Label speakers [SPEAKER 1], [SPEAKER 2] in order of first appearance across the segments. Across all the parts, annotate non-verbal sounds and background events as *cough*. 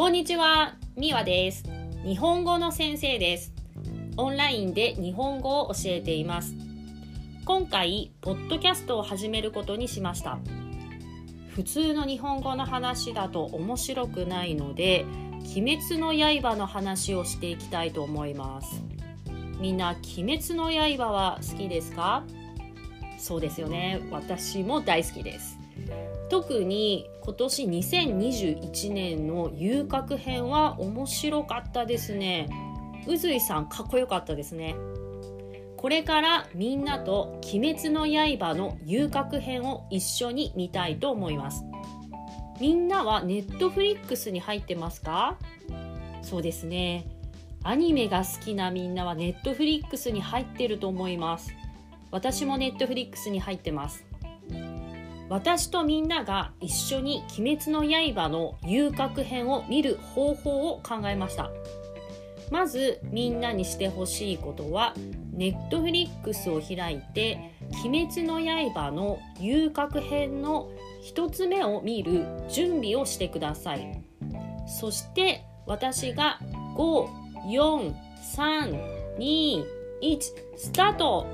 [SPEAKER 1] こんにちは、みわです。日本語の先生です。オンラインで日本語を教えています。今回、ポッドキャストを始めることにしました。普通の日本語の話だと面白くないので、鬼滅の刃の話をしていきたいと思います。みんな、鬼滅の刃は好きですか？そうですよね。私も大好きです。特に今年2021年の遊郭編は面白かったですね。宇髄さんかっこよかったですね。これからみんなと「鬼滅の刃」の遊郭編を一緒に見たいと思います。みんなはネットフリックスに入ってますか？そうですね。アニメが好きなみんなはネットフリックスに入ってると思います。私もネットフリックスに入ってます。私とみんなが一緒に「鬼滅の刃」の遊郭編を見る方法を考えました。まずみんなにしてほしいことはネットフリックスを開いて「鬼滅の刃」の遊郭編の一つ目を見る準備をしてください。そして私が54321スタート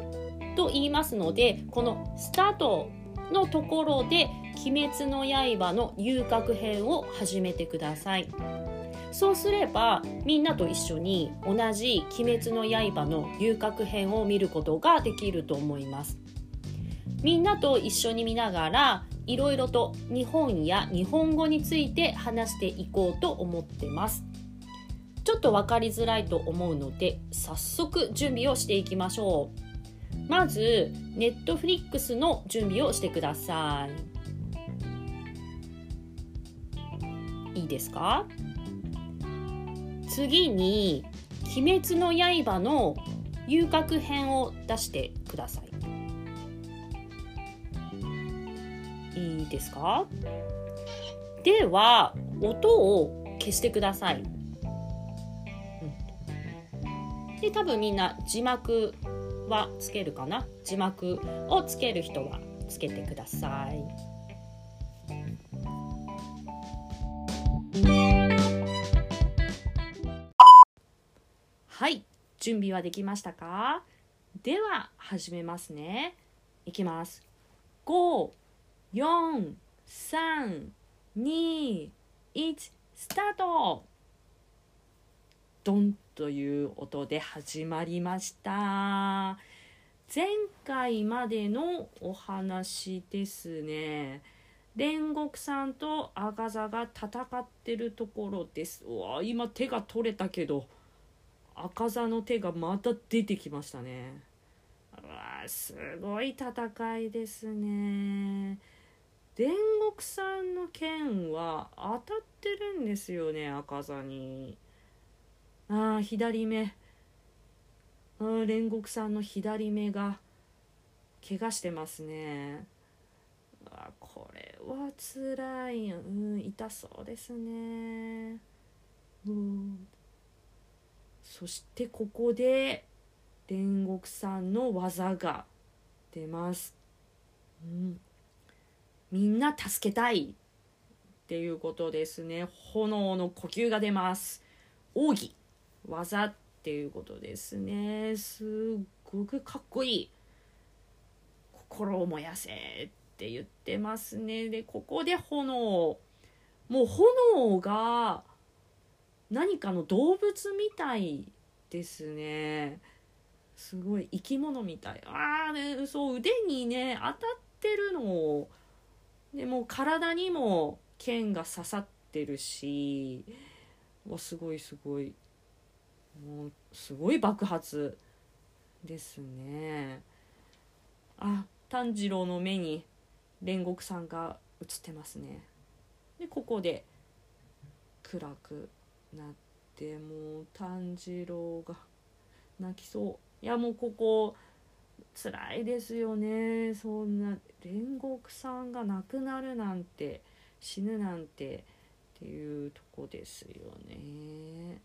[SPEAKER 1] と言いますのでこのスタートのところで「鬼滅の刃」の遊郭編を始めてください。そうすればみんなと一緒に同じ「鬼滅の刃」の遊郭編を見ることができると思います。みんなと一緒に見ながらいろいろと日本や日本語について話していこうと思ってます。ちょっと分かりづらいと思うので早速準備をしていきましょう。まず、ネットフリックスの準備をしてください。いいですか？次に、鬼滅の刃の遊郭編を出してください。いいですか？では、音を消してください。で、多分みんな字幕はつけるかな？字幕をつける人はつけてください。はい、準備はできましたか？では始めますね。いきます。5、4、3、2、1、スタートドンという音で始まりました。前回までのお話ですね。煉獄さんと赤座が戦ってるところです。うわ今手が取れたけど赤座の手がまた出てきましたね。うわすごい戦いですね。煉獄さんの剣は当たってるんですよね赤座に。ああ左目。あ煉獄さんの左目が怪我してますね。あこれはつらい。うん痛そうですね。うん。そしてここで煉獄さんの技が出ます、うん、みんな助けたい。っていうことですね。炎の呼吸が出ます。奥義。技っていうことですね。すっごくかっこいい。心を燃やせって言ってますね。でここで炎。もう炎が何かの動物みたいですね。すごい生き物みたい。ああねそう腕にね当たってるのを。でも体にも剣が刺さってるし。わすごいすごい。もうすごい爆発ですね。あ炭治郎の目に煉獄さんが映ってますね。でここで暗くなってもう炭治郎が泣きそう。いやもうここ辛いですよね。そんな煉獄さんが亡くなるなんて死ぬなんてっていうとこですよね。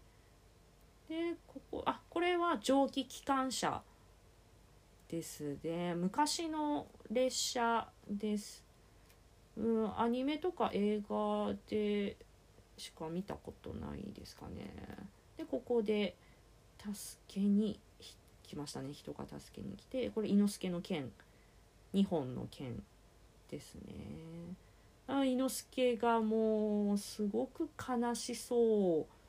[SPEAKER 1] でここあこれは蒸気機関車ですね。昔の列車です、うん、アニメとか映画でしか見たことないですかね。でここで助けに来ましたね。人が助けに来てこれ伊之助の剣。2本の剣ですね。あ伊之助がもうすごく悲しそう。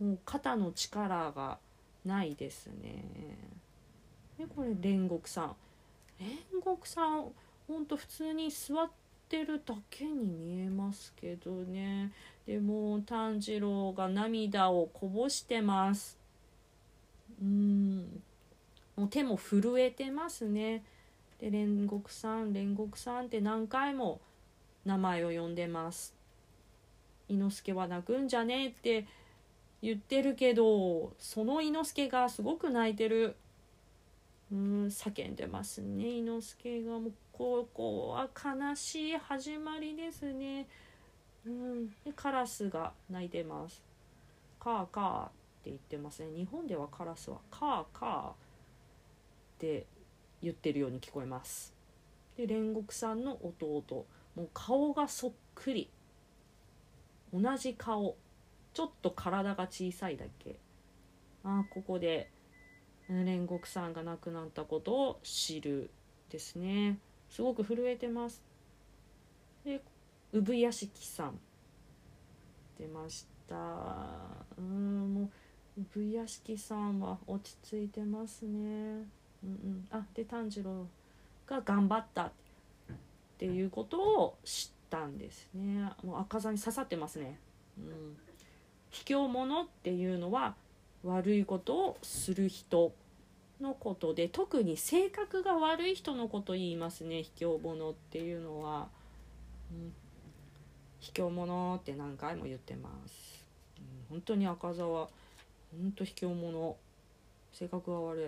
[SPEAKER 1] もう肩の力がないですね。でこれ煉獄さん。煉獄さんほんと普通に座ってるだけに見えますけどね。でも炭治郎が涙をこぼしてます。うん。もう手も震えてますね。で煉獄さん煉獄さんって何回も名前を呼んでます伊之助は泣くんじゃねえって言ってるけどその伊之助がすごく泣いてる。うん叫んでますね。伊之助がもうここは悲しい始まりですね。うんでカラスが鳴いてます。カーカーって言ってますね。日本ではカラスはカーカーって言ってるように聞こえます。で煉獄さんの弟。もう顔がそっくり。同じ顔。ちょっと体が小さいだけ。ああここで煉獄さんが亡くなったことを知るですね。すごく震えてます。で産屋敷さん出ました。うんもう産屋敷さんは落ち着いてますね。うんうん。あで炭治郎が頑張った。っていうことを知ったんですね。もう赤座に刺さってますね。うん。卑怯者っていうのは悪いことをする人のことで特に性格が悪い人のこと言いますね卑怯者っていうのは、うん、卑怯者って何回も言ってます、うん、本当に赤座は本当卑怯者性格が悪い、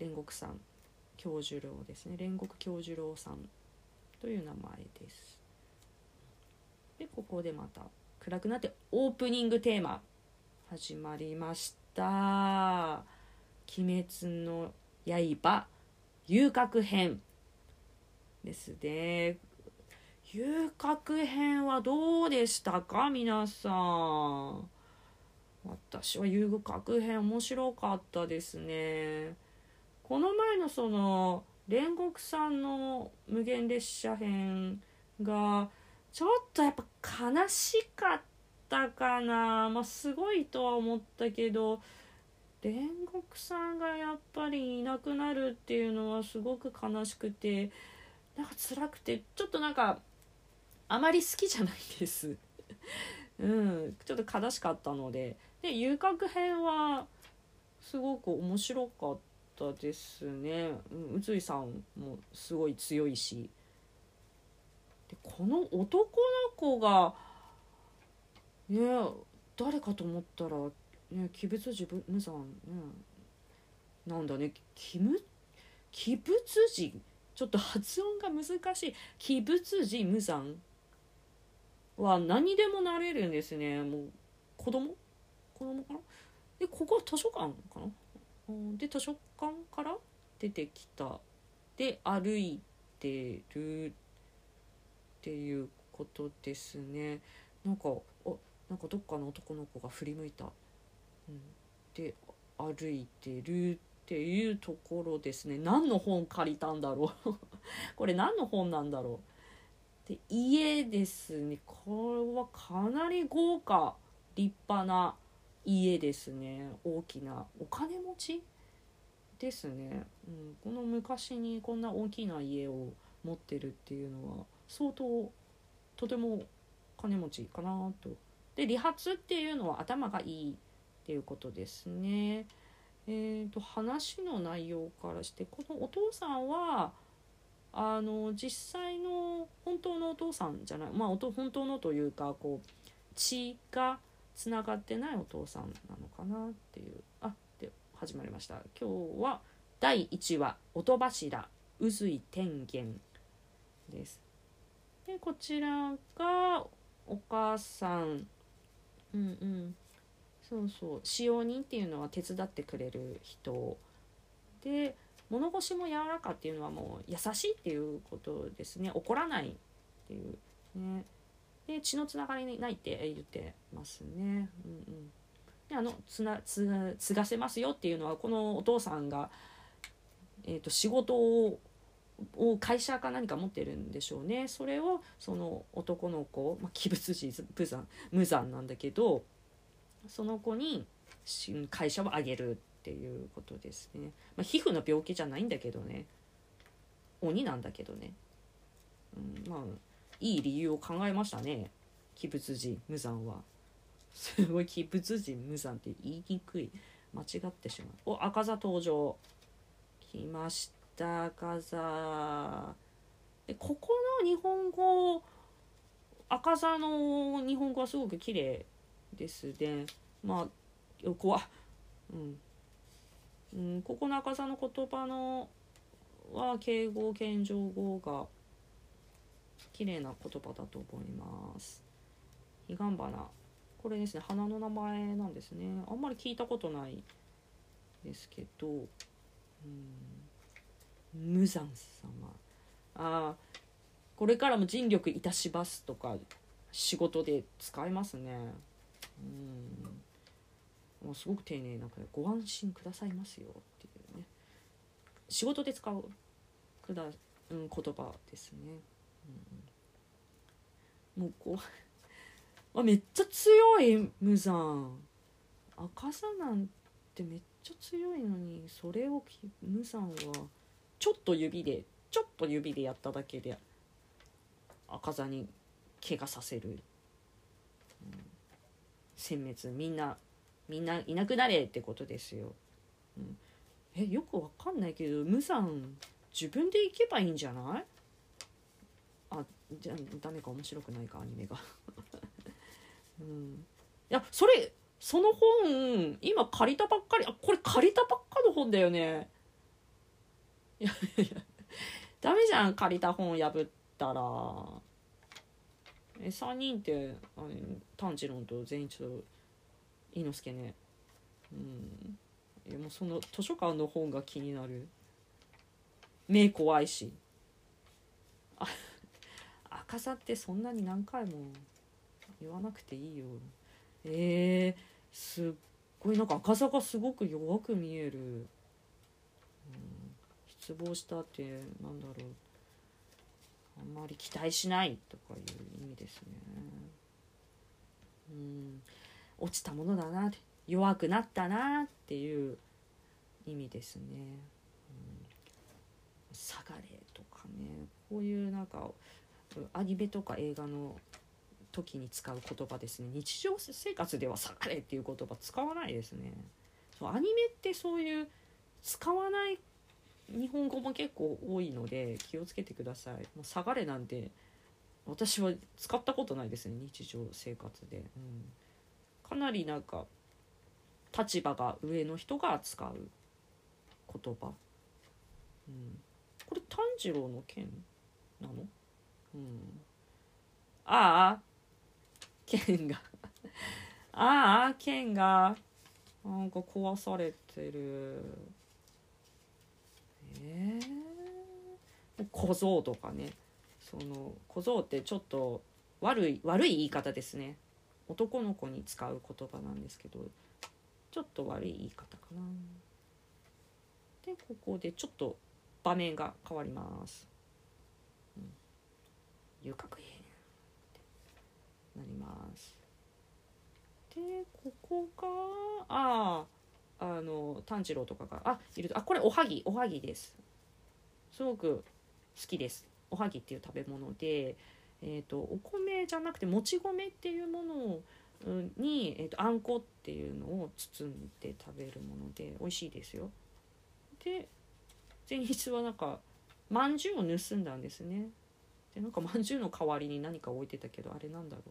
[SPEAKER 1] うん、煉獄さん教授郎ですね。煉獄教授郎さんという名前です。でここでまた暗くなってオープニングテーマ始まりました「鬼滅の刃遊郭編」ですね。遊郭編はどうでしたか？皆さん。私は遊郭編面白かったですね。この前のその煉獄さんの無限列車編がちょっとやっぱ悲しかったかな。まあすごいとは思ったけど煉獄さんがやっぱりいなくなるっていうのはすごく悲しくてなんか辛くてちょっとなんかあまり好きじゃないです。うんちょっと悲しかったので。で遊郭編はすごく面白かったですね、うん、宇津井さんもすごい強いし。でこの男の子がね誰かと思ったらね鬼仏寺無惨ね。なんだね鬼む鬼仏寺ちょっと発音が難しい。鬼仏寺無惨は何でもなれるんですね。もう子供？子供かな？でここは図書館かな？で図書館から出てきた。で歩いてる。っていうことですね。なんかおなんかどっかの男の子が振り向いた、うん、で歩いてるっていうところですね。何の本借りたんだろう。*laughs* これ何の本なんだろう。で家ですね。これはかなり豪華立派な家ですね。大きなお金持ちですね、うん、この昔にこんな大きな家を持ってるっていうのは相当とても金持ちかなと。で理髪っていうのは頭がいいっていうことですね。えーと、話の内容からしてこのお父さんはあの実際の本当のお父さんじゃないまあ本当のというかこう血がつながってないお父さんなのかなっていうあで始まりました今日は第1話「音柱宇髄天元」ですでこちらがお母さん。うんうん。そうそう。使用人っていうのは手伝ってくれる人。で物腰も柔らかっていうのはもう優しいっていうことですね。怒らないっていう。ね。で血のつながりないって言ってますね。うんうん。であのつなつ継がせますよっていうのはこのお父さんが、えーと、仕事をを会社か何か持ってるんでしょうね。それをその男の子、まあ、器物児無残無残なんだけどその子に会社をあげるっていうことですね、まあ、皮膚の病気じゃないんだけどね。鬼なんだけどね、うん、まあいい理由を考えましたね。器物児無残は。すごい器物児無残って言いにくい。間違ってしまう。お赤座登場。来ました。赤座でここの日本語赤座の日本語はすごく綺麗ですね。まあ横は。うん。うん、ここの赤座の言葉のは敬語謙譲語が綺麗な言葉だと思います。彼岸花これですね。花の名前なんですね。あんまり聞いたことないですけど。うん。無惨様あこれからも尽力いたしますとか仕事で使えますね。うん。もうすごく丁寧なご安心くださいますよっていうね。仕事で使うくだ、うん、言葉ですね、うん、もうこうあめっちゃ強い無残赤さなんてめっちゃ強いのにそれを無残はちょっと指でちょっと指でやっただけで赤座に怪我させる、うん、殲滅。みんなみんないなくなれってことですよ、うん、えよくわかんないけど無残自分で行けばいいんじゃない？あじゃあダメか面白くないかアニメが。*laughs* うん。いやそれその本今借りたばっかり。あこれ借りたばっかの本だよね。いやいやダメじゃん借りた本破ったら。え3人ってあの炭治郎と善一と伊之助ね。うん。いやもうその図書館の本が気になる。目怖いし。あ赤さってそんなに何回も言わなくていいよ。えー、すっごいなんか赤さがすごく弱く見える、失望したってなんだろう。あんまり期待しないとかいう意味ですね。うん。落ちたものだな弱くなったなっていう意味ですね。下がれとかね。こういうなんかアニメとか映画の時に使う言葉ですね。日常生活では下がれっていう言葉使わないですね。そうアニメってそういう使わない日本語も結構多いので気をつけてください。もう下がれなんて私は使ったことないですね日常生活で、うん、かなりなんか立場が上の人が使う言葉、うん、これ炭治郎の剣なの？うん。ああ。剣が。ああ剣が。なんか壊されてる。ええー、小僧とかね。その小僧ってちょっと悪い悪い言い方ですね。男の子に使う言葉なんですけどちょっと悪い言い方かな。でここでちょっと場面が変わります。うん、遊郭編ってなります。でここがあああの炭治郎とかがあいるあこれおはぎおはぎです。すごく好きです。おはぎっていう食べ物で、えーと、お米じゃなくてもち米っていうものをに、えーとあんこっていうのを包んで食べるもので美味しいですよ。で前日はなんかまんじゅうを盗んだんですねでなんかまんじゅうの代わりに何か置いてたけどあれなんだろ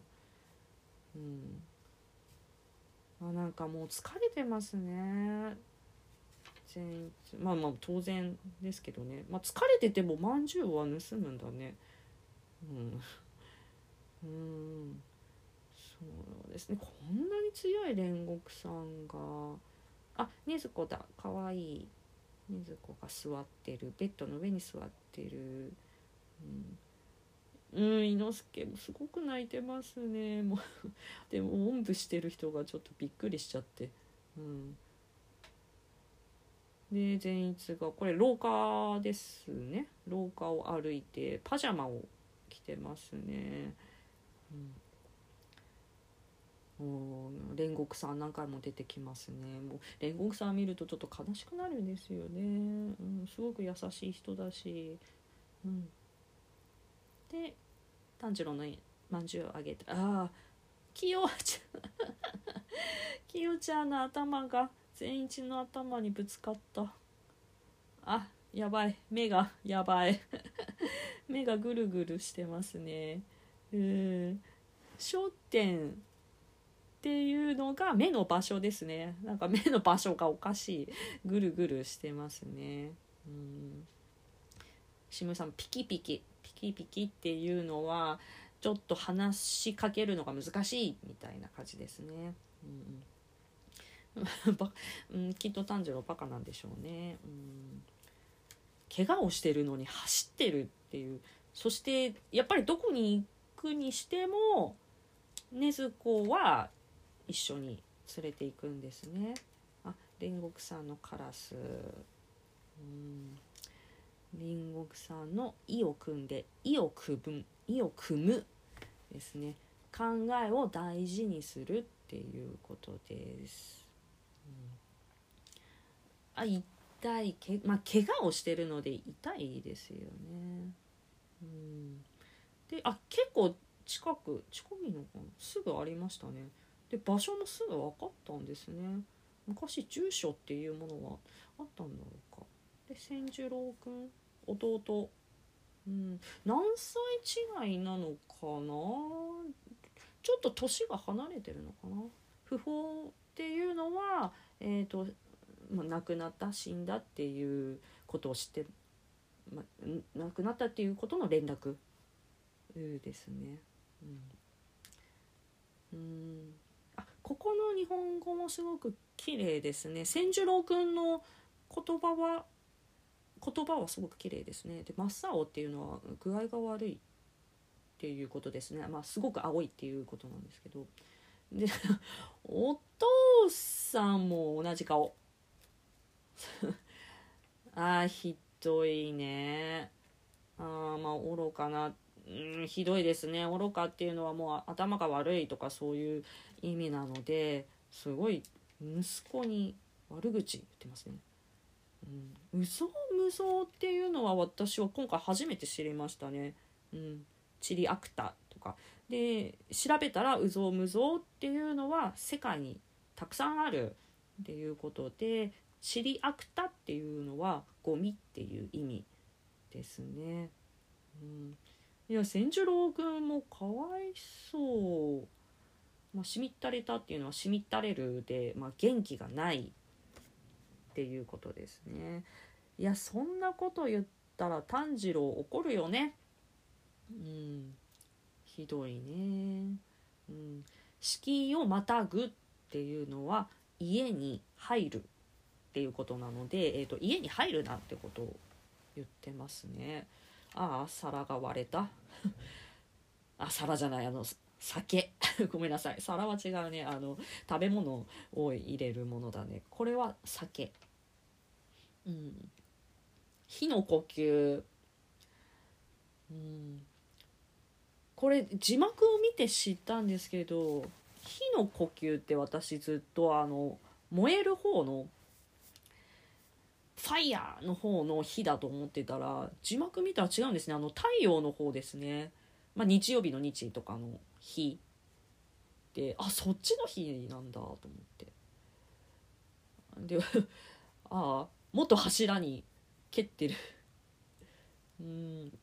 [SPEAKER 1] ううんあなんかもう疲れてますね。前まあまあ当然ですけどね、まあ、疲れててもまんじゅうは盗むんだね。うん。うん。そうですね。こんなに強い煉獄さんが。あ禰豆子だ。かわいい。禰豆子が座ってる。ベッドの上に座ってる、うん、うん伊之助もすごく泣いてますね。もう *laughs* でもおんぶしてる人がちょっとびっくりしちゃって。うん。で善逸がこれ廊下ですね。廊下を歩いてパジャマを着てますね、うん、煉獄さん何回も出てきますね。もう煉獄さん見るとちょっと悲しくなるんですよね、うん、すごく優しい人だし、うん、で炭治郎のまんじゅうをあげてああきよちゃん。*laughs* きよちゃんの頭が善一の頭にぶつかった。あやばい。目がやばい。*laughs* 目がぐるぐるしてますね。うん。焦点っていうのが目の場所ですね。なんか目の場所がおかしい。ぐるぐるしてますね。うん。シムさんピキピキピキピキっていうのはちょっと話しかけるのが難しいみたいな感じですね。うん *laughs* うん、きっと炭治郎バカなんでしょうね、うん、怪我をしてるのに走ってるっていう。そしてやっぱりどこに行くにしても禰豆子は一緒に連れていくんですね。あ煉獄さんのカラス。うん。煉獄さんの意を組んで意を組む意を組むですね。考えを大事にするっていうことです。あ痛い。けまあ怪我をしてるので痛いですよね。うん。であ結構近く近いのかな？すぐありましたね。で場所もすぐ分かったんですね。昔住所っていうものはあったんだろうか。で千十郎くん弟。うん。何歳違いなのかな？ちょっと年が離れてるのかな？不法っていうのはえっ、ー、とまあ、亡くなった死んだっていうことを知って、まあ、亡くなったっていうことの連絡ですね。うん、うん。あここの日本語もすごく綺麗ですね。千十郎君の言葉は言葉はすごく綺麗ですね。で真っ青っていうのは具合が悪いっていうことですね。まあすごく青いっていうことなんですけど。で *laughs* お父さんも同じ顔。*laughs* ああひどいねあまあ愚かなうんひどいですね愚かっていうのはもう頭が悪いとかそういう意味なのですごい息子に悪口言ってますね。うん、嘘無双っていうのは私は今回初めて知りましたね。うん、チリアクタとかで調べたらうぞうむぞうっていうのは世界にたくさんあるっていうことでシリアクタっていうのはゴミっていう意味ですね。うん、いや千十郎君もかわいそう。まあ、しみったれたっていうのはしみったれるで、まあ、元気がないっていうことですね。いやそんなこと言ったら炭治郎怒るよね。うん、ひどいね。うん、敷居をまたぐっていうのは家に入るっていうことなので、えーと、家に入るなってことを言ってますね。ああ皿が割れた *laughs* あ皿じゃないあの酒 *laughs* ごめんなさい皿は違うねあの食べ物を入れるものだねこれは酒うん。火の呼吸。うん。これ字幕を見て知ったんですけど火の呼吸って私ずっとあの燃える方のファイヤーの方の日だと思ってたら字幕見たら違うんですね。あの太陽の方ですね、まあ、日曜日の日とかの日であそっちの日なんだと思って。で *laughs* ああ元柱に蹴ってる。*laughs* うん。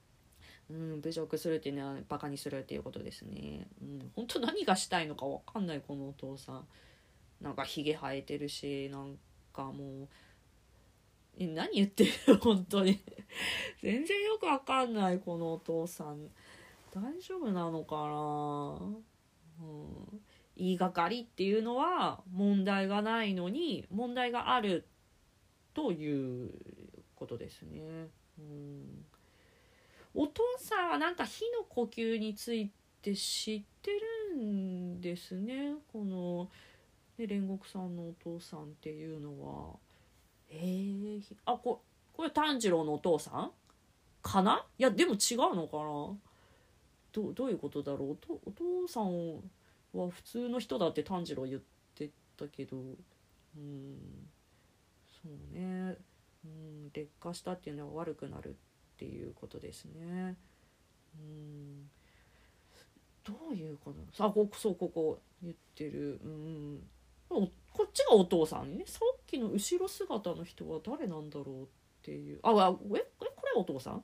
[SPEAKER 1] うん、侮辱するっていうのはバカにするっていうことですね。うん、本当何がしたいのか分かんないこのお父さん。なんかひげ生えてるしなんかもう。え何言ってる？*laughs* 本当に。*laughs* 全然よくわかんないこのお父さん。大丈夫なのかな、うん、言いがかりっていうのは問題がないのに問題があるということですね。うん。お父さんはなんか火の呼吸について知ってるんですね。この、ね、煉獄さんのお父さんっていうのは。えー、あここれ炭治郎のお父さん？かな？いやでも違うのかな？どどういうことだろう？おお父さんは普通の人だって炭治郎言ってたけど。うん。そうね。うん劣化したっていうのは悪くなるっていうことですね。うん。どういうこと？さあこそうここ言ってる。うん。こっちがお父さんね。さっきの後ろ姿の人は誰なんだろうっていう。ああええこれお父さん？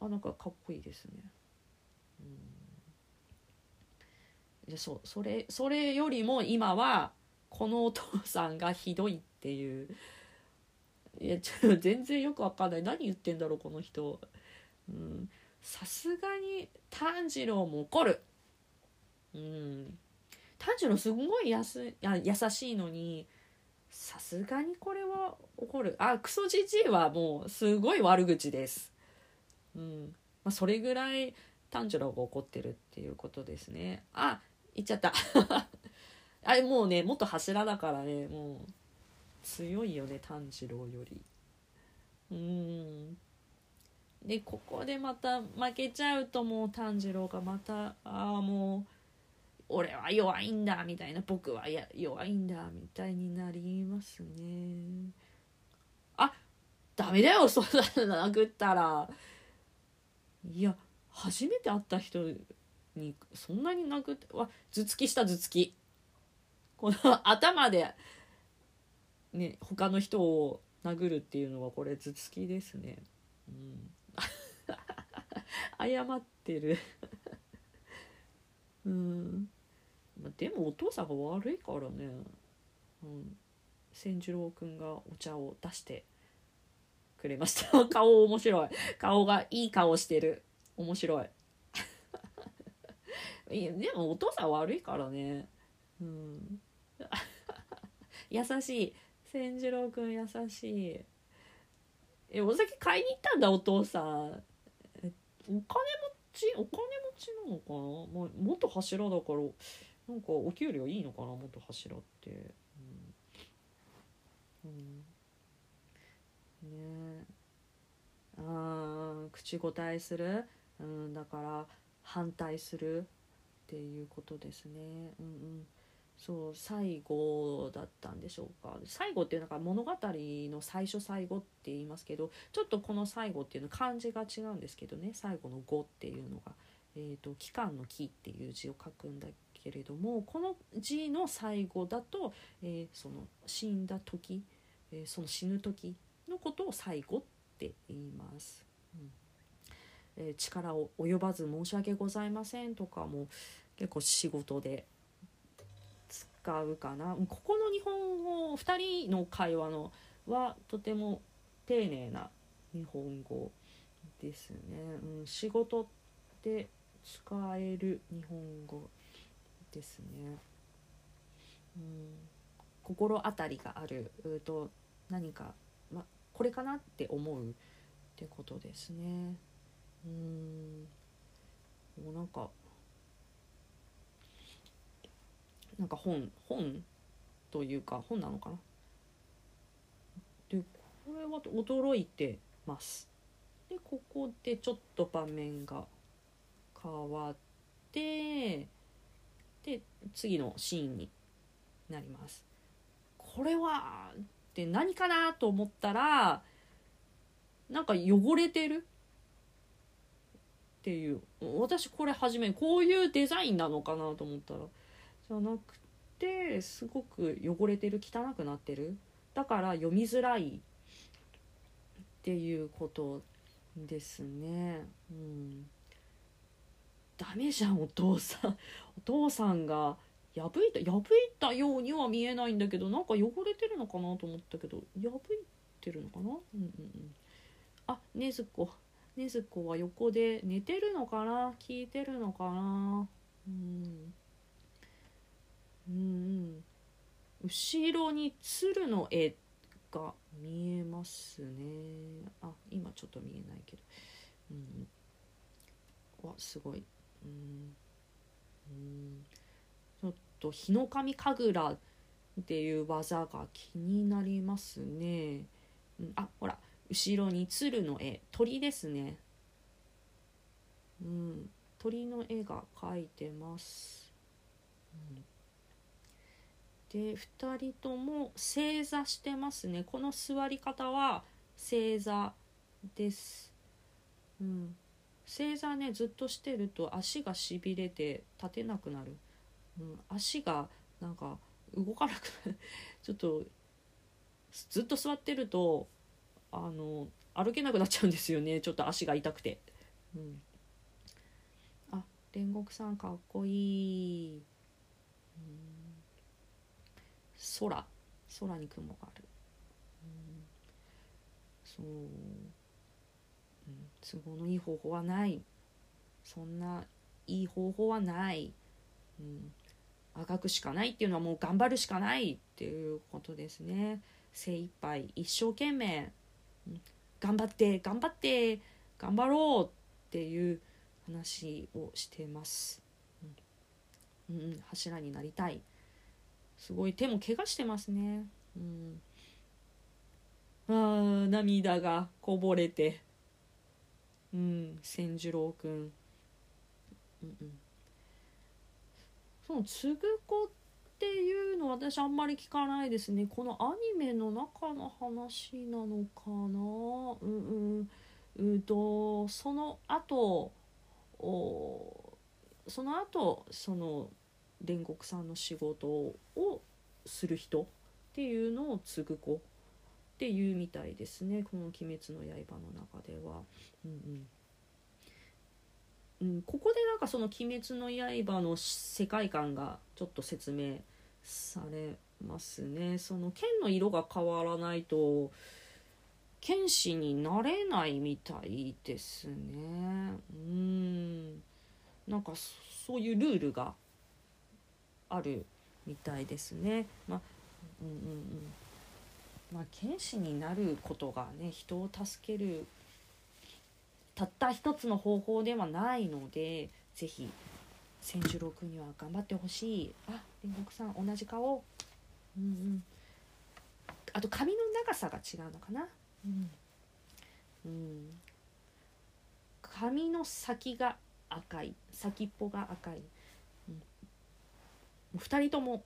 [SPEAKER 1] あなんかかっこいいですね。うん。でそうそれそれよりも今はこのお父さんがひどいっていう。いやちょっと *laughs* 全然よくわかんない。何言ってんだろうこの人。うん。さすがに炭治郎も怒る。うん。炭治郎すごいやすや優しいのにさすがにこれは怒る。あクソじじいはもうすごい悪口です。うん。まあ、それぐらい炭治郎が怒ってるっていうことですね。あ言っちゃった。*laughs* あれもうね元柱だからねもう。強いよね炭治郎より。うん。でここでまた負けちゃうともう炭治郎がまたああもう俺は弱いんだみたいな僕は。や弱いんだみたいになりますね。あダメだよそんなの殴ったら。いや初めて会った人にそんなに殴ってわ頭突きした頭突き。この頭でね他の人を殴るっていうのはこれ頭突きですね。うん。謝ってる。うん。でもお父さんが悪いからね。うん。千次郎君がお茶を出してくれました。*laughs* 顔面白い。顔がいい顔してる。面白い。いやでもお父さん悪いからね。うん。*laughs* 優しい。千次郎くん優しい。えお酒買いに行ったんだお父さん。お金持ちお金持ちなのかな、まあ、元柱だからなんかお給料いいのかな？元柱って。うん、うん。ね。あ口答えする、うん、だから反対する？っていうことですね。うんうん。そう最後だったんでしょうか。最後っていうのが物語の最初最後って言いますけどちょっとこの最後っていうの漢字が違うんですけどね。最後の「語」っていうのが、えーと、期間の「期」っていう字を書くんだけれどもこの字の最後だと、えー、その死んだ時、えー、その死ぬ時のことを最後って言います。うん。えー、力を及ばず申し訳ございませんとかも結構仕事で使うかな。ここの日本語2人の会話のはとても丁寧な日本語ですね、うん、仕事で使える日本語ですね、うん、心当たりがあると何かまこれかなって思うってことですね。うん。もうなんかなんか本本というか本なのかな？でこれは驚いてます。でここでちょっと場面が変わってで次のシーンになります。これはって何かなと思ったらなんか汚れてる？っていう。私これ初めこういうデザインなのかなと思ったらじゃなくてすごく汚れてる汚くなってる。だから読みづらいっていうことですね。うん。ダメじゃんお父さん。お父さんが破いた破いたようには見えないんだけどなんか汚れてるのかなと思ったけど破いてるのかな？うんうんうん。あねずこ。ねずこは横で寝てるのかな？聞いてるのかな？うん。うん後ろに鶴の絵が見えますね。あ今ちょっと見えないけど。うん、わすごい、うん。うん、ちょっと日の神神楽っていう技が気になりますね、うん、あほら。後ろに鶴の絵。鳥ですね。うん。鳥の絵が描いてます、で2人とも正座してますね。この座り方は正座です、うん、正座ねずっとしてると足がしびれて立てなくなる、うん、足がなんか動かなくなる。*laughs* ちょっとずっと座ってるとあの歩けなくなっちゃうんですよね。ちょっと足が痛くて、うん、あ煉獄さんかっこいい、空。空に雲がある、うん、そう、うん、都合のいい方法はない。そんないい方法はない、うん、あがくしかないっていうのはもう頑張るしかないっていうことですね。精一杯一生懸命、うん、頑張って頑張って頑張ろうっていう話をしてます、うん、うん、柱になりたい。すごい。手も怪我してますね。うん、ああ涙がこぼれて。うん千次郎くん。うんうん、そのつぐこっていうの私あんまり聞かないですね。このアニメの中の話なのかな。うんうん。うんとその後おその後その煉獄さんの仕事をする人っていうのを継ぐ子っていうみたいですねこの「鬼滅の刃」の中では。うんうん、うん、ここでなんかその「鬼滅の刃」の世界観がちょっと説明されますね。その剣の色が変わらないと剣士になれないみたいですね。うんなんかそういうルールがあるみたいですね。まあ、うんうんうん。まあ、剣士になることがね人を助けるたった一つの方法ではないので是非千十郎君には頑張ってほしい。あ煉獄さん同じ顔。うんうん。あと髪の長さが違うのかな。うん、うん、髪の先が赤い。先っぽが赤い2人とも。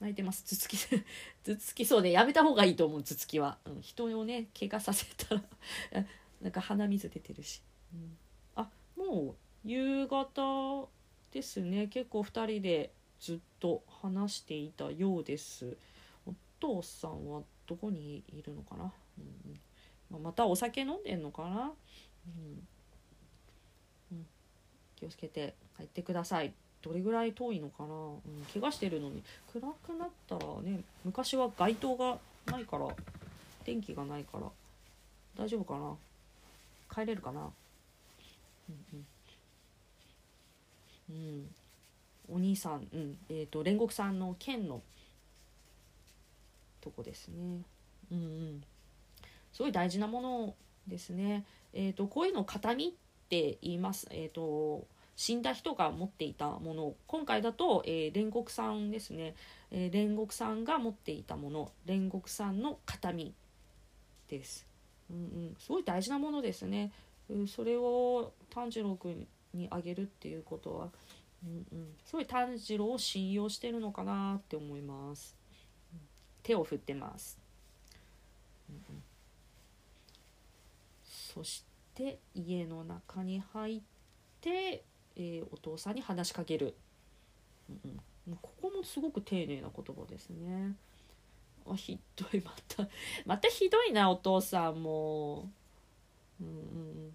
[SPEAKER 1] 泣いてます。頭突き。*laughs* 頭突きそうねやめた方がいいと思う。頭突きは、うん、人をね怪我させたら。*laughs* なんか鼻水出てるし、うん、あもう夕方ですね。結構2人でずっと話していたようです。お父さんはどこにいるのかな、うん。まあ、またお酒飲んでんのかな、うん。うん、気をつけて帰ってください。どれぐらい遠いのかな、うん、怪我してるのに。暗くなったらね昔は街灯がないから電気がないから大丈夫かな？帰れるかな？うんうん、うん、お兄さん、うん。えーと、煉獄さんの剣のとこですね。うんうん。すごい大事なものですね。えっ、ー、とこういうの形見って言います。えっ、ー、と死んだ人が持っていたもの。今回だと、えー、煉獄さんですね、えー、煉獄さんが持っていたもの。煉獄さんの形見です、うんうん、すごい大事なものですね、うん、それを炭治郎君にあげるっていうことは、うんうん、すごい炭治郎を信用してるのかなって思います、うん、手を振ってます、うんうん、そして家の中に入ってえー、お父さんに話しかける、うんうん、ここもすごく丁寧な言葉ですね。あひどい。またまたひどいなお父さんも。うんうん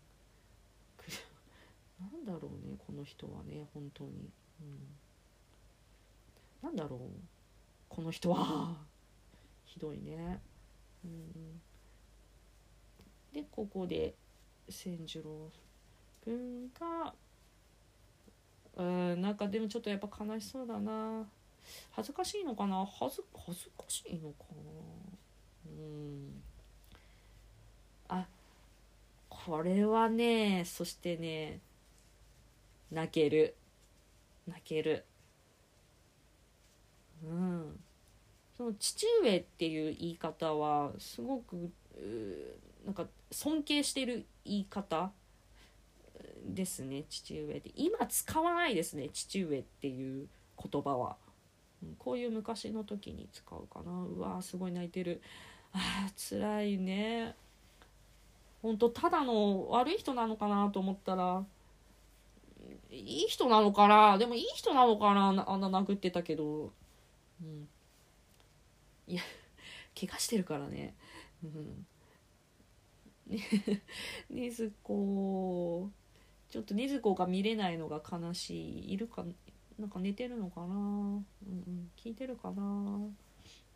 [SPEAKER 1] なんだろうねこの人はね本当に、うん、なんだろう。この人は。ひどいね。うんでここで千次郎君がうんなんかでもちょっとやっぱ悲しそうだな。恥ずかしいのかな？恥ず恥ずかしいのかな？うん。あこれはねそしてね泣ける。泣ける。うん。その父上っていう言い方はすごくなんか尊敬してる言い方ですね父上って。今使わないですね父上っていう言葉は、うん、こういう昔の時に使うかな。うわすごい泣いてる。あー辛いね。ほんとただの悪い人なのかなと思ったらいい人なのかな。でもいい人なのかなあんな殴ってたけど。うん。いや怪我してるからね。うん。*laughs* ねずこちょっとねずこが見れないのが悲しい。いるかなんか寝てるのかな？うんうん。聞いてるかな？うん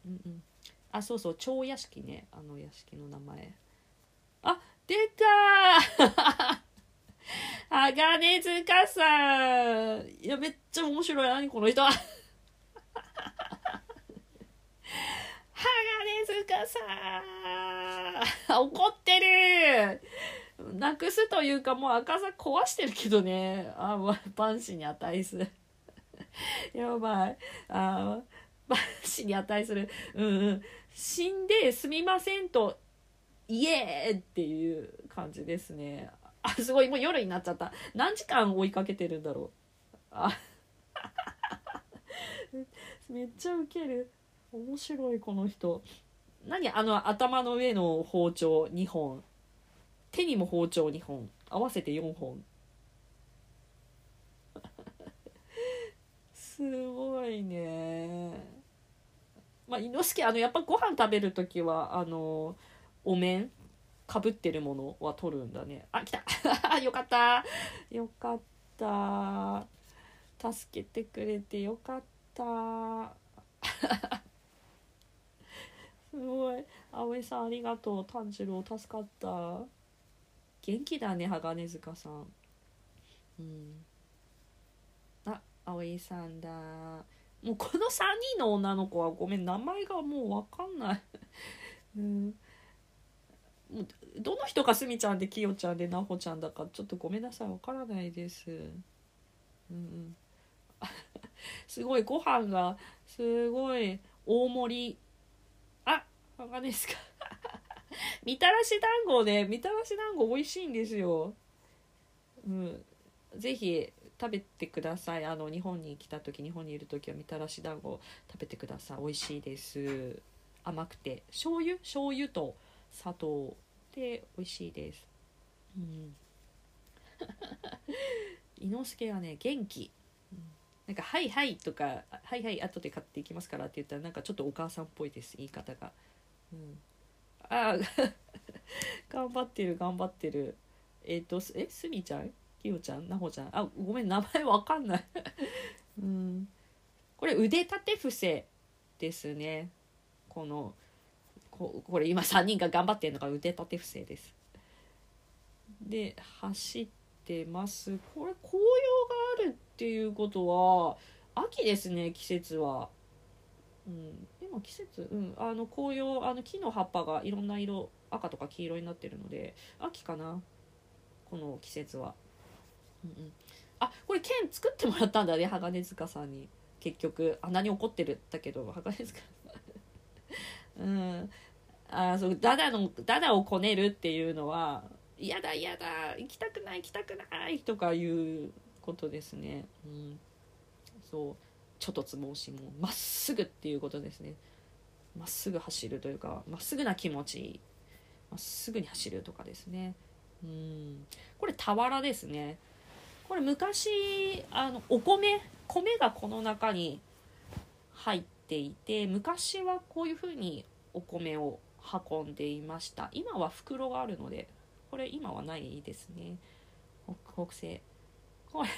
[SPEAKER 1] うん。あそうそう。超屋敷ね。あの屋敷の名前。あ出た！*laughs* 鋼塚さん。いやめっちゃ面白い。何この人？は鋼塚さん怒ってるなくすというかもう赤さ壊してるけどね。あ万死に値す。る *laughs* やばい。あ万死に値する。うんうん。死んですみませんとイエーっていう感じですね。あすごい。もう夜になっちゃった。何時間追いかけてるんだろう。あ *laughs* めっちゃウケる。面白いこの人。何？あの頭の上の包丁。2本。手にも包丁2本。合わせて4本。*laughs* すごいね。まあ、猪之助あのやっぱご飯食べる時はあのお面かぶってるものは取るんだね。あ来た。*laughs* よかった。よかった。助けてくれてよかった。*laughs* すごい。葵さんありがとう。炭治郎助かった。元気だね鋼塚さん。うん。あ葵さんだ。もうこの3人の女の子はごめん名前がもう分かんない。*laughs* うん。どの人がすみちゃんできよちゃんでなほちゃんだかちょっとごめんなさい分からないです。うん *laughs* すごいご飯がすごい大盛り。あいかがですか *laughs* みたらし団子ねみたらし団子美味しいんですよ。うん。ぜひ食べてください。あの日本に来た時日本にいる時はみたらし団子食べてください。美味しいです。甘くて。醤油？醤油と砂糖で美味しいです。うん。*laughs* 伊之助はね元気、なんか「はいはい」とか「はいはい後で買っていきますから」って言ったらなんかちょっとお母さんっぽいです。言い方が、うん、あ *laughs* 頑張ってる頑張ってる。えっ、ー、とえすみちゃん？きよちゃん？なほちゃん？あごめん名前わかんない。*laughs* うん。これ腕立て伏せですね。このここれ今3人が頑張ってるのが腕立て伏せです。で走ってます。これ紅葉があるっていうことは秋ですね季節は。うん。今季節？うん。あの紅葉あの木の葉っぱがいろんな色赤とか黄色になってるので秋かな？この季節は。うんうん、あこれ剣作ってもらったんだね鋼塚さんに。結局。あ何怒ってる？だけど鋼塚 *laughs* うん。あそうダダのダダをこねるっていうのは嫌だ嫌だ行きたくない行きたくないとかいうことですね。うん。そう。ちょっとつ申しもまっすぐっていうことですね。まっすぐ走るというかまっすぐな気持ちまっすぐに走るとかですね。うん。これ俵ですね。これ昔あのお米米がこの中に入っていて昔はこういうふうにお米を運んでいました。今は袋があるのでこれ今はないですね。北西。これ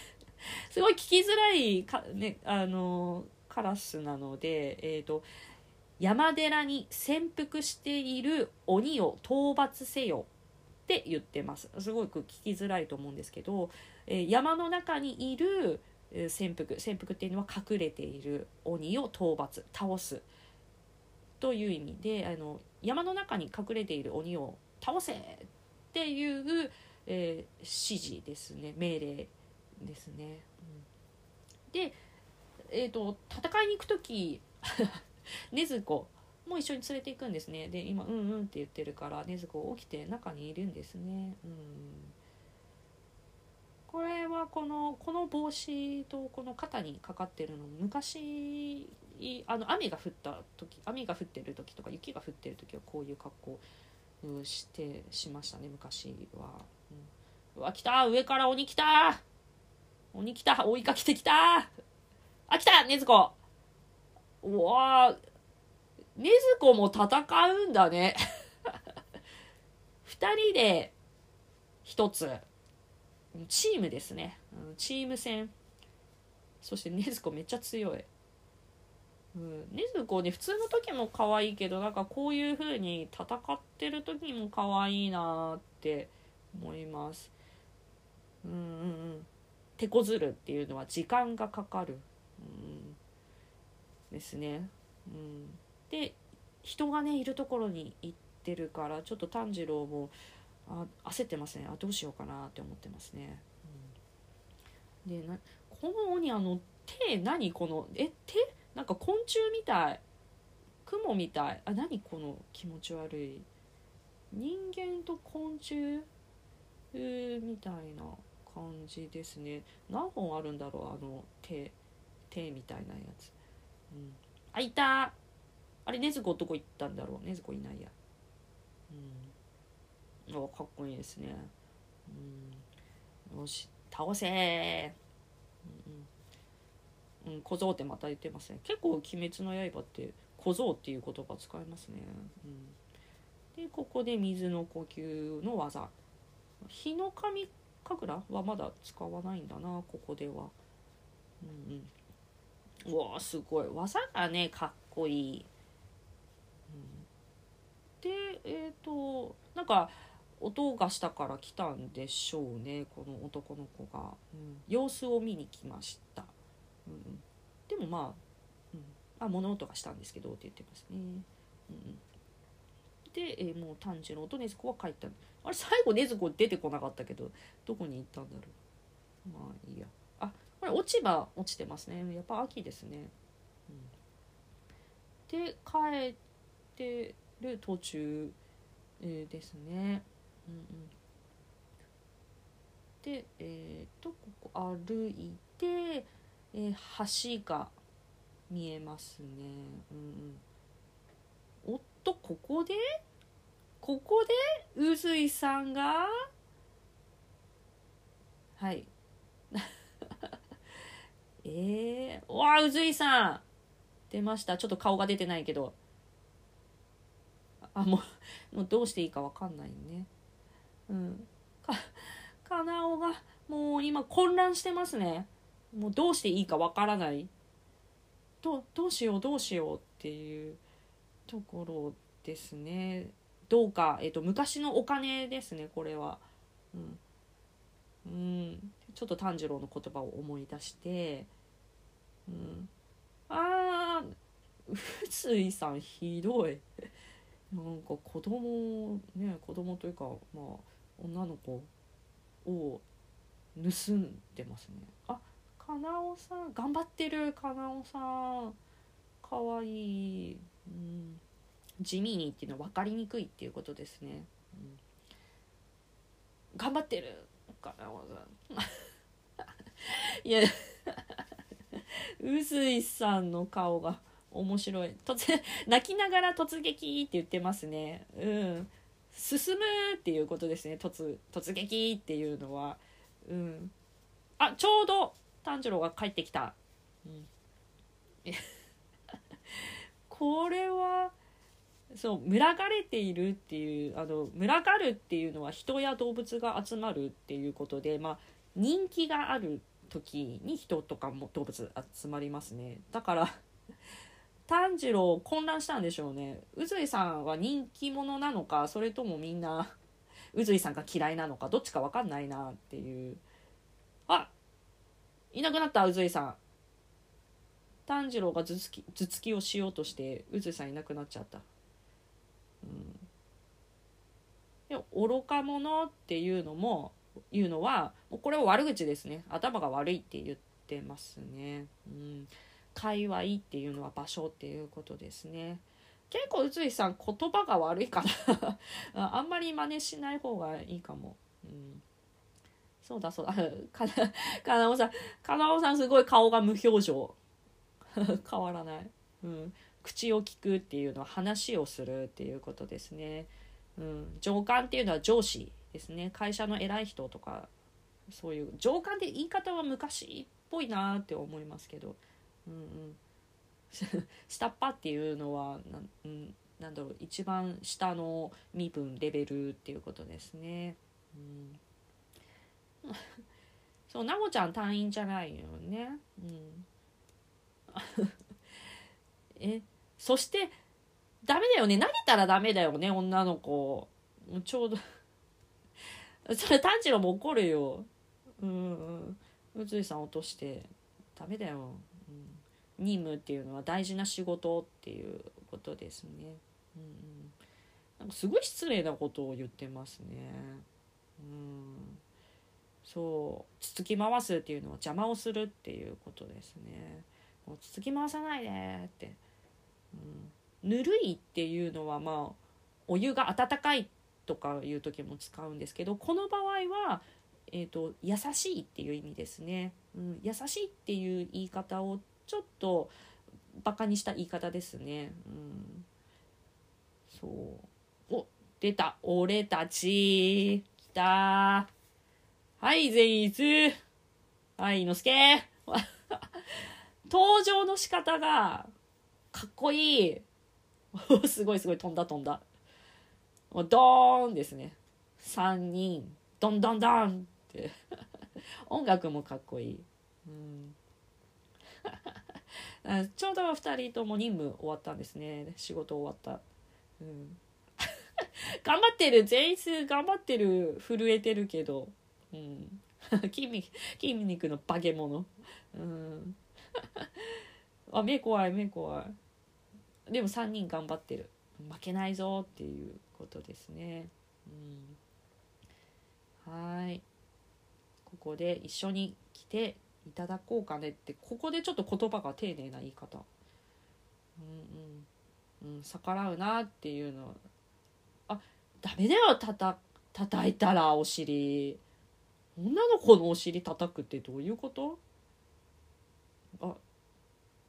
[SPEAKER 1] すごい聞きづらいか、ね、あのカラスなので、えーと山寺に潜伏している鬼を討伐せよって言ってます。すごく聞きづらいと思うんですけど、えー、山の中にいる潜伏潜伏っていうのは隠れている鬼を討伐倒すという意味であの山の中に隠れている鬼を倒せっていう、えー指示ですね。命令ですね。うん。で、えー、と戦いに行く時 *laughs* 禰豆子も一緒に連れていくんですね。で今「うんうん」って言ってるから禰豆子起きて中にいるんですね。うん。これはこのこの帽子とこの肩にかかってるの昔あの雨が降った時雨が降ってる時とか雪が降ってる時はこういう格好してしましたね昔は、うん、うわ来た上から鬼来た鬼来た追いかけてきたあ来た禰豆子うわ禰豆子も戦うんだね。*laughs* 二人で一つ。チームですね。チーム戦。そして禰豆子めっちゃ強い。うん禰豆子ね普通の時も可愛いけどなんかこういう風に戦ってる時も可愛いなって思います。うんうんうん。手こずるっていうのは時間がかかる、うん、ですね、うん、で人がねいるところに行ってるからちょっと炭治郎もあ焦ってますね。あどうしようかなって思ってますね、うん、でなこの鬼あの手何このえ手？なんか昆虫みたい雲みたい。あ何この気持ち悪い。人間と昆虫みたいな感じですね。何本あるんだろうあの手手みたいなやつ、うん、あいた。あれ禰豆子どこ行ったんだろう。禰豆子いないや。うん。あかっこいいですね。うん。よし。倒せ。ーうん、うん、小僧ってまた言ってますね。結構「鬼滅の刃」って小僧っていう言葉使いますね、うん、でここで水の呼吸の技。日の神神楽はまだ使わないんだなここでは。うんうんわーすごい。技がねかっこいい、でえっ、となんか音がしたから来たんでしょうねこの男の子が、うん、様子を見に来ました、うん、でもまあ,、うん、あ物音がしたんですけどって言ってますね、うん、で、えーもう炭治郎と禰豆子は帰った。あれ最後禰豆子出てこなかったけどどこに行ったんだろう。まあいいや。これ落ち葉落ちてますね。やっぱ秋ですね、うん、で帰ってる途中、えーですね。うんうん。でえっ、とここ歩いて、えー橋が見えますね。うんうん。おっとここで？ここで？宇髄さんが？はい。ええー、うわ宇髄さん。出ました。ちょっと顔が出てないけど。あもう *laughs* もうどうしていいかわかんないね。うん。かかなおがもう今混乱してますね。もうどうしていいかわからない。どどうしようどうしようっていうところですね。どうか、えっと昔のお金ですねこれは。うん、うん、ちょっと炭治郎の言葉を思い出して、うん、あー宇髄さんひどい。なんか子供ね子供というかまあ女の子を盗んでますね。あかなおさん頑張ってるかなおさん。かわいい、うん、地味にっていうのは分かりにくいっていうことですね、うん、頑張ってるかなおさん。*laughs* いやうずいさんの顔が面白い。突 *laughs* 泣きながら突撃って言ってますね。うん。進むっていうことですね。突突撃っていうのは。うん。あちょうど炭治郎が帰ってきた、うん、*laughs* これはそう群がれているっていうあの群がるっていうのは人や動物が集まるっていうことでまあ人気がある時に人とかも動物集まりますね。だから *laughs* 炭治郎混乱したんでしょうね。宇髄さんは人気者なのかそれともみんな *laughs* 宇髄さんが嫌いなのかどっちか分かんないなっていう。あいなくなった宇髄さん。炭治郎が頭突き頭突きをしようとして宇髄さんいなくなっちゃった。うん。いや愚か者っていうのもいうのはもうこれは悪口ですね頭が悪いって言ってますね。うん界隈っていうのは場所っていうことですね。結構宇津井さん言葉が悪いから *laughs* あんまり真似しない方がいいかも。うん、そうだそうだ。かかなおさん、かなおさんすごい顔が無表情。*laughs* 変わらない。うん。口を聞くっていうのは話をするっていうことですね。うん。上官っていうのは上司ですね。会社の偉い人とか、そういう上官って言い方は昔っぽいなって思いますけど。うんうん、*laughs* 下っ端っていうのはな,、うん、なんだろう一番下の身分レベルっていうことですね。うん、*laughs* そうなごちゃん隊員じゃないよね。うん、*laughs* えそしてダメだよね投げたらダメだよね女の子ちょうどそれ炭治郎も怒るよ。うんうん。宇津井さん落として。ダメだよ。うん。任務っていうのは大事な仕事っていうことですね。うん、なんかすごい失礼なことを言ってますね。うん、そう。つつき回すっていうのは邪魔をするっていうことですね。もうつつき回さないでって、うん。ぬるいっていうのはまあお湯が温かいとかいう時も使うんですけどこの場合は、えーと、と優しいっていう意味ですね、うん、優しいっていう言い方をちょっとバカにした言い方ですね。うん、そう。お出た。俺たち。来た。はい善逸。はい猪之助登場の仕方がかっこいい。*laughs* すごいすごい飛んだ飛んだ。もうドーンですね。3人。ドンドンドンって。音楽もかっこいい、うん。*laughs* ちょうど2人とも任務終わったんですね。仕事終わった、うん、*laughs* 頑張ってる。全員数頑張ってる。震えてるけど、うん、筋肉筋肉の化け物、うん、*laughs* あ目怖い目怖い。でも3人頑張ってる。負けないぞっていう。ことですね、うん、はい。ここで一緒に来ていただこうかねってここでちょっと言葉が丁寧な言い方。うんうん。うん逆らうなっていうの。あダメだよたた叩いたらお尻。女の子のお尻叩くってどういうこと？あ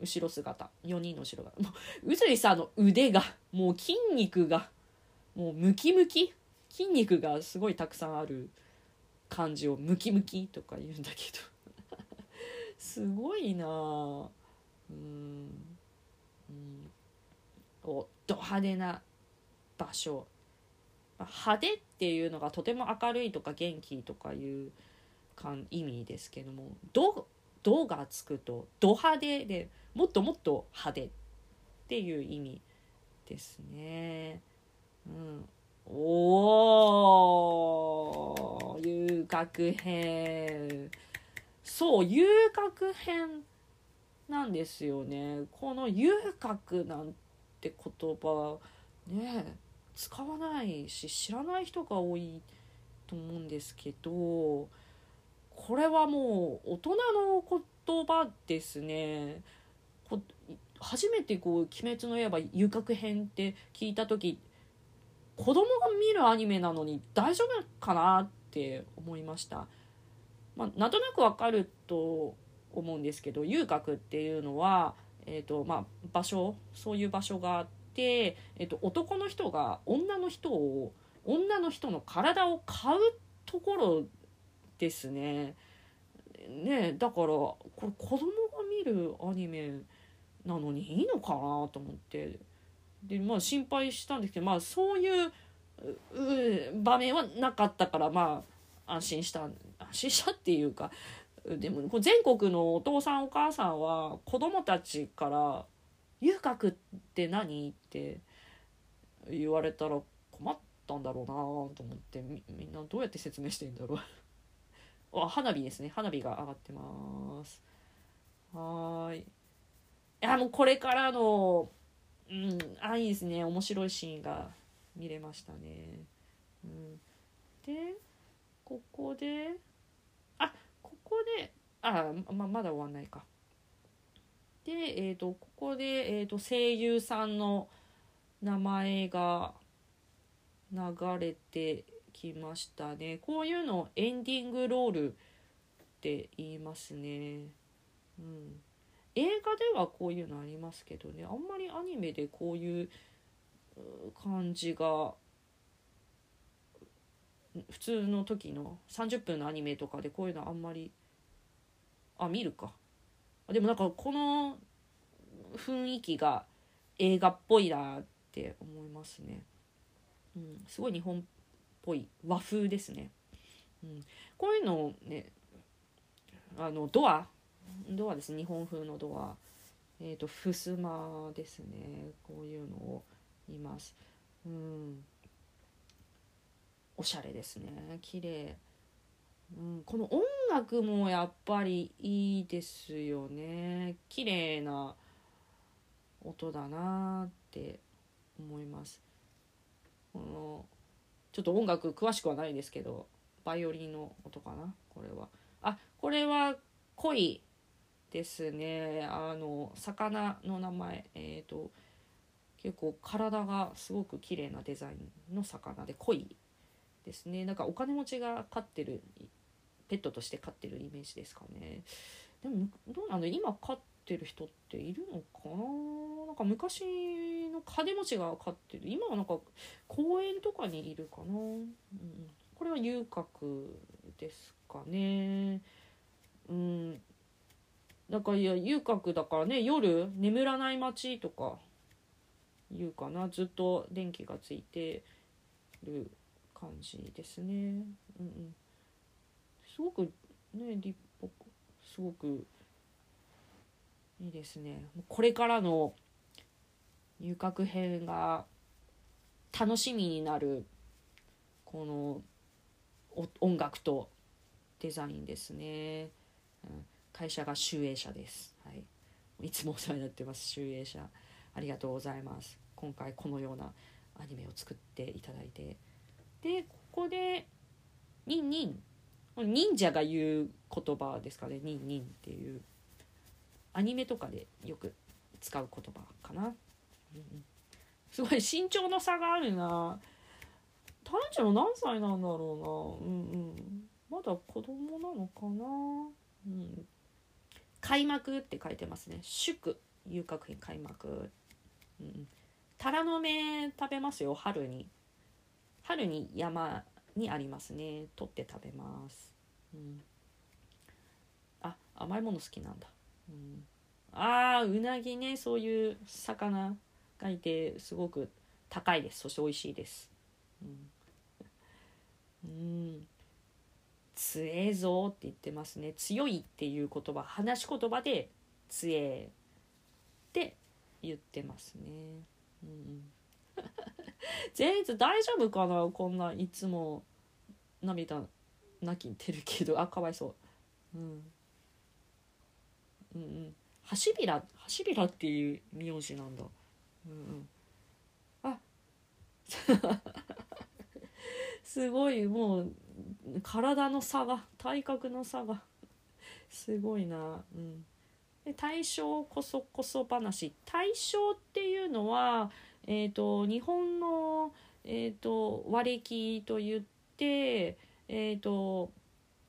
[SPEAKER 1] 後ろ姿。4人の後ろが。もう宇津さんの腕がもう筋肉がもうムキムキ？筋肉がすごいたくさんある感じをムキムキとか言うんだけど。*laughs* すごいなうん。うん。おド派手な場所。派手っていうのがとても明るいとか元気とかいう意味ですけども「ド」ドがつくと「ド派手」でもっともっと派手っていう意味ですね。うん、おお遊郭編。そう遊郭編なんですよね。この遊郭なんて言葉ね使わないし知らない人が多いと思うんですけどこれはもう大人の言葉ですね。初めてこう「鬼滅の刃遊郭編」って聞いた時子供が見るアニメなのに大丈夫かなって思いましたまあ、なんとなくわかると思うんですけど遊郭っていうのは、えーとまあ、場所そういう場所があって、えーと、男の人が女の人を女の人の体を買うところですね。ねだからこれ子供が見るアニメなのにいいのかなと思ってでまあ心配したんですけどまあそういう場面はなかったからまあ安心した安心したっていうかでも全国のお父さんお母さんは子供たちから「遊郭って何?」って言われたら困ったんだろうなと思ってみんなどうやって説明してんだろう。*laughs* あ花火ですね。花火が上がってます。はい。いやもうこれからのうんあいいですね。面白いシーンが見れましたね、うん。でここであここであままだ終わんないか。でえ、ー、とここで、えーと、声優さんの名前が流れてきましたね。こういうのエンディングロールって言いますね。うん。映画ではこういうのありますけどね。あんまりアニメでこういう感じが普通の時の30分のアニメとかでこういうのあんまりあ見るか。でもなんかこの雰囲気が映画っぽいなって思いますね、うん、すごい日本っぽい和風ですね、うん、こういうのをねあのドアドアです。日本風のドア。えっ、ー、と襖ですね。こういうのを見ます。うん。おしゃれですね。綺麗。うん、この音楽もやっぱりいいですよね。綺麗な音だなって思います。このちょっと音楽詳しくはないですけどバイオリンの音かな？これは。あこれは恋。ですね。あの魚の名前えっ、ー、と結構体がすごく綺麗なデザインの魚で鯉ですね。なんかお金持ちが飼ってるペットとして飼ってるイメージですかね。でもどうなんだ今飼ってる人っているのかな。なんか昔の金持ちが飼ってる。今はなんか公園とかにいるかな、うん、これは遊郭ですかね。うん。だからいや遊郭だからね夜眠らない街とか言うかなずっと電気がついてる感じですね。うんうん、すごくね立派すごくいいですね。これからの遊郭編が楽しみになるこの音楽とデザインですね。うん会社が集英社です。はい。いつもお世話になってます、集英社。ありがとうございます。今回このようなアニメを作っていただいて。で、ここで、ニンニン。忍者が言う言葉ですかね、ニンニンっていう。アニメとかでよく使う言葉かな。うん、すごい身長の差があるな。タンちゃんは何歳なんだろうな。うんうん。まだ子供なのかな。うん。開幕って書いてますね。祝遊郭編開幕。うん。タラの芽食べますよ春に。春に山にありますね。取って食べます。うん。あ甘いもの好きなんだ。うん。あーうなぎね。そういう魚がいてすごく高いです。そして美味しいです。うん、うん。強えぞって言ってますね強いっていう言葉話し言葉で強えって言ってますね。うん。*laughs* 全然大丈夫かなこんないつも涙泣きてるけど。あかわいそう。うん。うんうん。はしびらはしびらっていう名字なんだ。うんうん。あ。*laughs* すごいもう体の差が体格の差がすごいな。うん。で大正こそこそ話。大正っていうのは、えーと、日本の、えーと、和暦といって、えーと、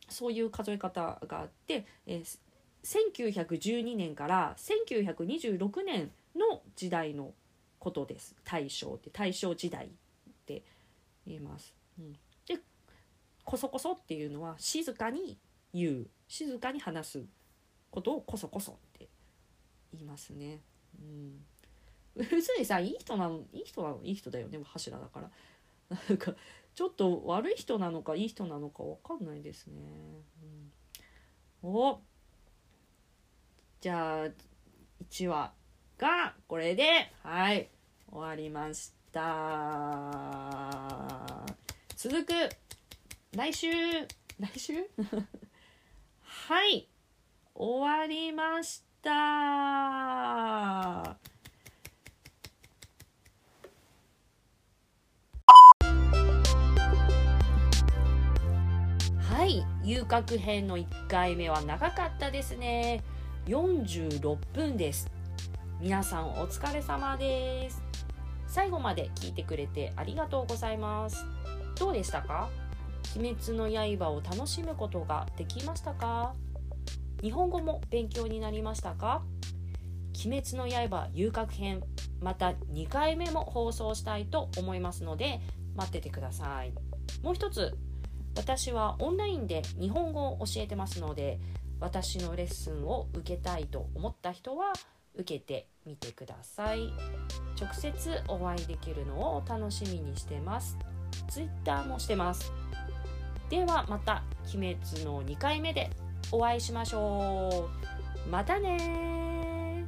[SPEAKER 1] そういう数え方があって、えー、1912年から1926年の時代のことです。大正って大正時代って言います。うん。こそこそっていうのは静かに言う静かに話すことをこそこそって言いますね。うん、普通にさいい人なのいい人なのいい人だよね柱だからなんかちょっと悪い人なのかいい人なのか分かんないですね。うん、おじゃあ1話がこれではい終わりました。続く来週？来週？*laughs* はい終わりました。はい遊郭編の1回目は長かったですね。46分です。皆さんお疲れ様です。最後まで聞いてくれてありがとうございます。どうでしたか？鬼滅の刃を楽しむことができましたか？日本語も勉強になりましたか？鬼滅の刃遊郭編また2回目も放送したいと思いますので待っててください。もう一つ私はオンラインで日本語を教えてますので私のレッスンを受けたいと思った人は受けてみてください。直接お会いできるのを楽しみにしてます。Twitter もしてます。ではまた鬼滅の2回目でお会いしましょう。またね「